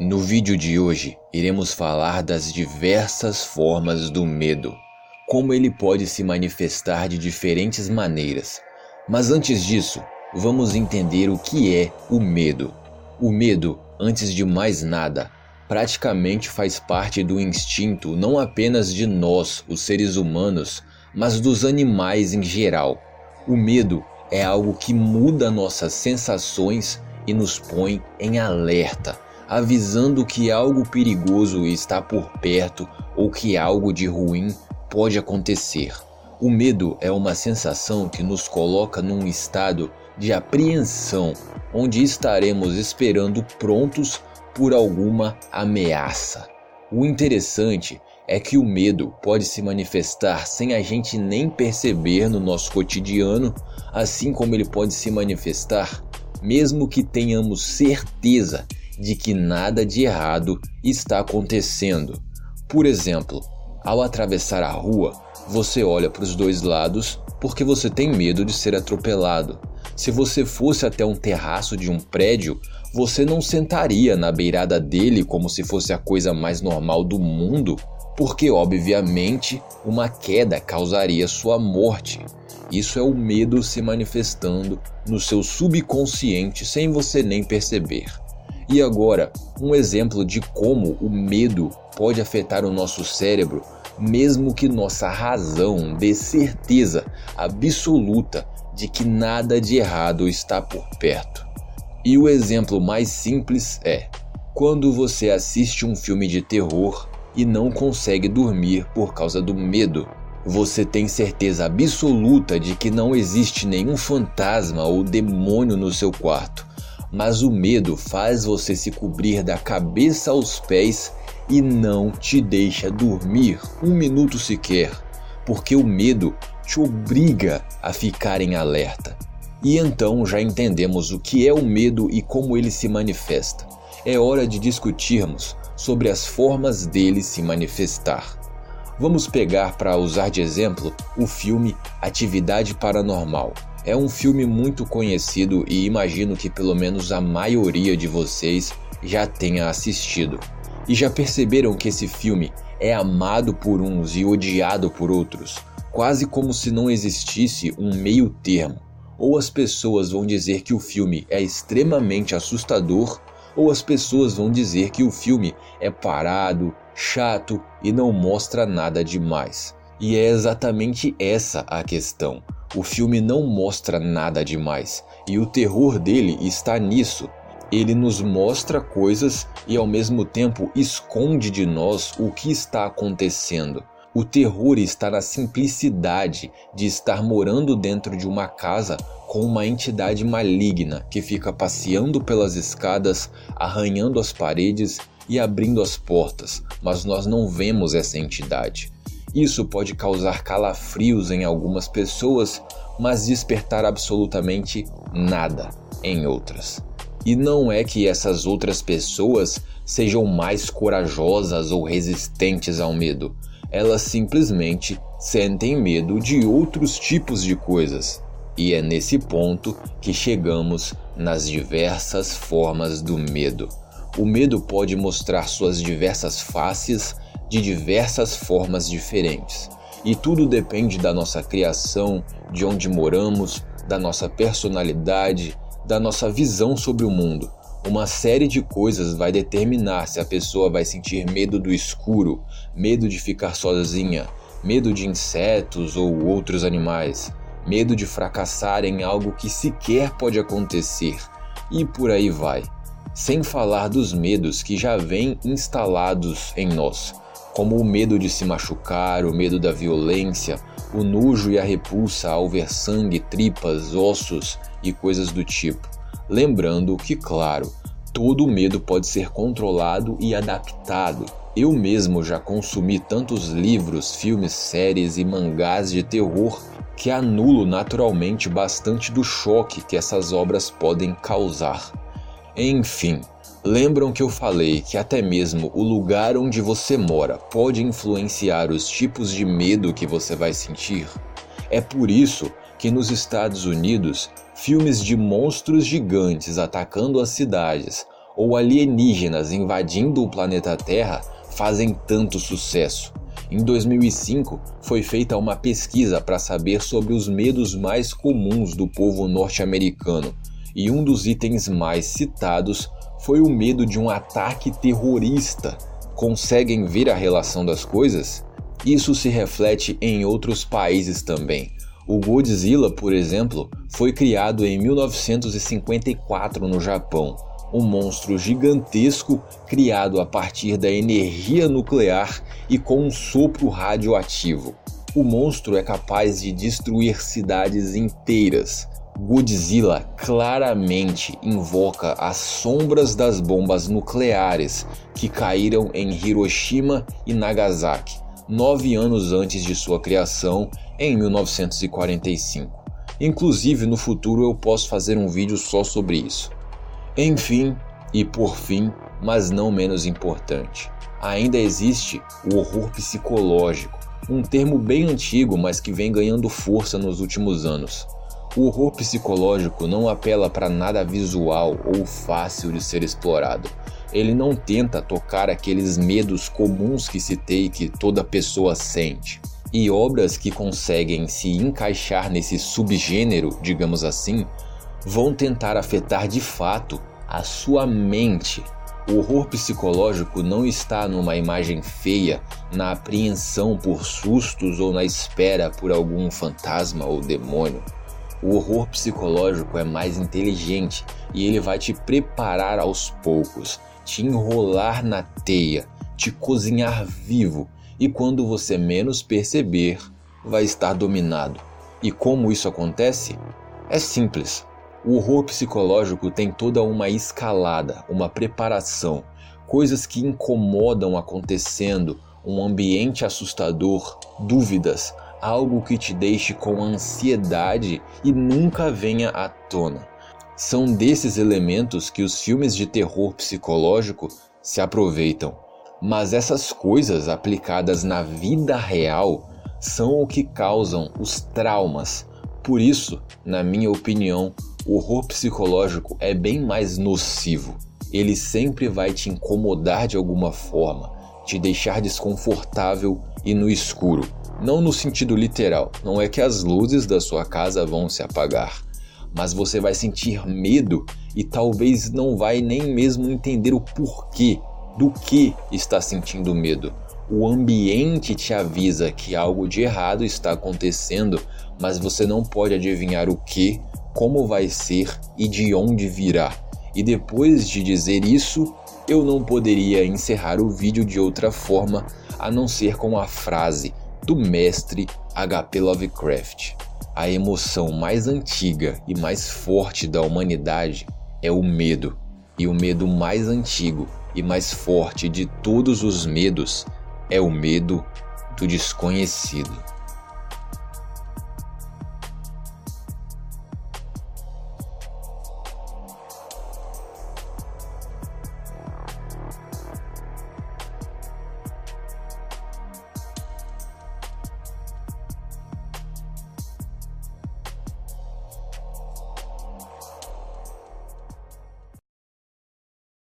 No vídeo de hoje, iremos falar das diversas formas do medo, como ele pode se manifestar de diferentes maneiras. Mas antes disso, vamos entender o que é o medo. O medo, antes de mais nada, praticamente faz parte do instinto não apenas de nós, os seres humanos, mas dos animais em geral. O medo é algo que muda nossas sensações e nos põe em alerta avisando que algo perigoso está por perto ou que algo de ruim pode acontecer. O medo é uma sensação que nos coloca num estado de apreensão, onde estaremos esperando prontos por alguma ameaça. O interessante é que o medo pode se manifestar sem a gente nem perceber no nosso cotidiano, assim como ele pode se manifestar mesmo que tenhamos certeza de que nada de errado está acontecendo. Por exemplo, ao atravessar a rua, você olha para os dois lados porque você tem medo de ser atropelado. Se você fosse até um terraço de um prédio, você não sentaria na beirada dele como se fosse a coisa mais normal do mundo, porque obviamente uma queda causaria sua morte. Isso é o medo se manifestando no seu subconsciente sem você nem perceber. E agora, um exemplo de como o medo pode afetar o nosso cérebro, mesmo que nossa razão dê certeza absoluta de que nada de errado está por perto. E o exemplo mais simples é quando você assiste um filme de terror e não consegue dormir por causa do medo. Você tem certeza absoluta de que não existe nenhum fantasma ou demônio no seu quarto mas o medo faz você se cobrir da cabeça aos pés e não te deixa dormir um minuto sequer, porque o medo te obriga a ficar em alerta. E então já entendemos o que é o medo e como ele se manifesta. É hora de discutirmos sobre as formas dele se manifestar. Vamos pegar para usar de exemplo o filme Atividade Paranormal. É um filme muito conhecido e imagino que pelo menos a maioria de vocês já tenha assistido. E já perceberam que esse filme é amado por uns e odiado por outros, quase como se não existisse um meio termo. Ou as pessoas vão dizer que o filme é extremamente assustador, ou as pessoas vão dizer que o filme é parado, chato e não mostra nada demais. E é exatamente essa a questão. O filme não mostra nada demais, e o terror dele está nisso. Ele nos mostra coisas e ao mesmo tempo esconde de nós o que está acontecendo. O terror está na simplicidade de estar morando dentro de uma casa com uma entidade maligna que fica passeando pelas escadas, arranhando as paredes e abrindo as portas, mas nós não vemos essa entidade. Isso pode causar calafrios em algumas pessoas, mas despertar absolutamente nada em outras. E não é que essas outras pessoas sejam mais corajosas ou resistentes ao medo, elas simplesmente sentem medo de outros tipos de coisas. E é nesse ponto que chegamos nas diversas formas do medo. O medo pode mostrar suas diversas faces de diversas formas diferentes. E tudo depende da nossa criação, de onde moramos, da nossa personalidade, da nossa visão sobre o mundo. Uma série de coisas vai determinar se a pessoa vai sentir medo do escuro, medo de ficar sozinha, medo de insetos ou outros animais, medo de fracassar em algo que sequer pode acontecer, e por aí vai. Sem falar dos medos que já vêm instalados em nós, como o medo de se machucar, o medo da violência, o nojo e a repulsa ao ver sangue, tripas, ossos e coisas do tipo. Lembrando que, claro, todo medo pode ser controlado e adaptado. Eu mesmo já consumi tantos livros, filmes, séries e mangás de terror que anulo naturalmente bastante do choque que essas obras podem causar. Enfim, Lembram que eu falei que até mesmo o lugar onde você mora pode influenciar os tipos de medo que você vai sentir? É por isso que nos Estados Unidos, filmes de monstros gigantes atacando as cidades ou alienígenas invadindo o planeta Terra fazem tanto sucesso. Em 2005, foi feita uma pesquisa para saber sobre os medos mais comuns do povo norte-americano, e um dos itens mais citados foi o medo de um ataque terrorista. Conseguem ver a relação das coisas? Isso se reflete em outros países também. O Godzilla, por exemplo, foi criado em 1954 no Japão, um monstro gigantesco criado a partir da energia nuclear e com um sopro radioativo. O monstro é capaz de destruir cidades inteiras. Godzilla claramente invoca as sombras das bombas nucleares que caíram em Hiroshima e Nagasaki, nove anos antes de sua criação em 1945. Inclusive, no futuro eu posso fazer um vídeo só sobre isso. Enfim, e por fim, mas não menos importante, ainda existe o horror psicológico, um termo bem antigo, mas que vem ganhando força nos últimos anos. O horror psicológico não apela para nada visual ou fácil de ser explorado. Ele não tenta tocar aqueles medos comuns que citei que toda pessoa sente. E obras que conseguem se encaixar nesse subgênero, digamos assim, vão tentar afetar de fato a sua mente. O horror psicológico não está numa imagem feia, na apreensão por sustos ou na espera por algum fantasma ou demônio. O horror psicológico é mais inteligente e ele vai te preparar aos poucos, te enrolar na teia, te cozinhar vivo e quando você menos perceber, vai estar dominado. E como isso acontece? É simples. O horror psicológico tem toda uma escalada, uma preparação, coisas que incomodam acontecendo, um ambiente assustador, dúvidas, algo que te deixe com ansiedade e nunca venha à tona. São desses elementos que os filmes de terror psicológico se aproveitam. Mas essas coisas aplicadas na vida real são o que causam os traumas. Por isso, na minha opinião, o horror psicológico é bem mais nocivo. Ele sempre vai te incomodar de alguma forma, te deixar desconfortável e no escuro. Não no sentido literal, não é que as luzes da sua casa vão se apagar, mas você vai sentir medo e talvez não vai nem mesmo entender o porquê do que está sentindo medo. O ambiente te avisa que algo de errado está acontecendo, mas você não pode adivinhar o que, como vai ser e de onde virá. E depois de dizer isso, eu não poderia encerrar o vídeo de outra forma a não ser com a frase do mestre H.P. Lovecraft. A emoção mais antiga e mais forte da humanidade é o medo, e o medo mais antigo e mais forte de todos os medos é o medo do desconhecido.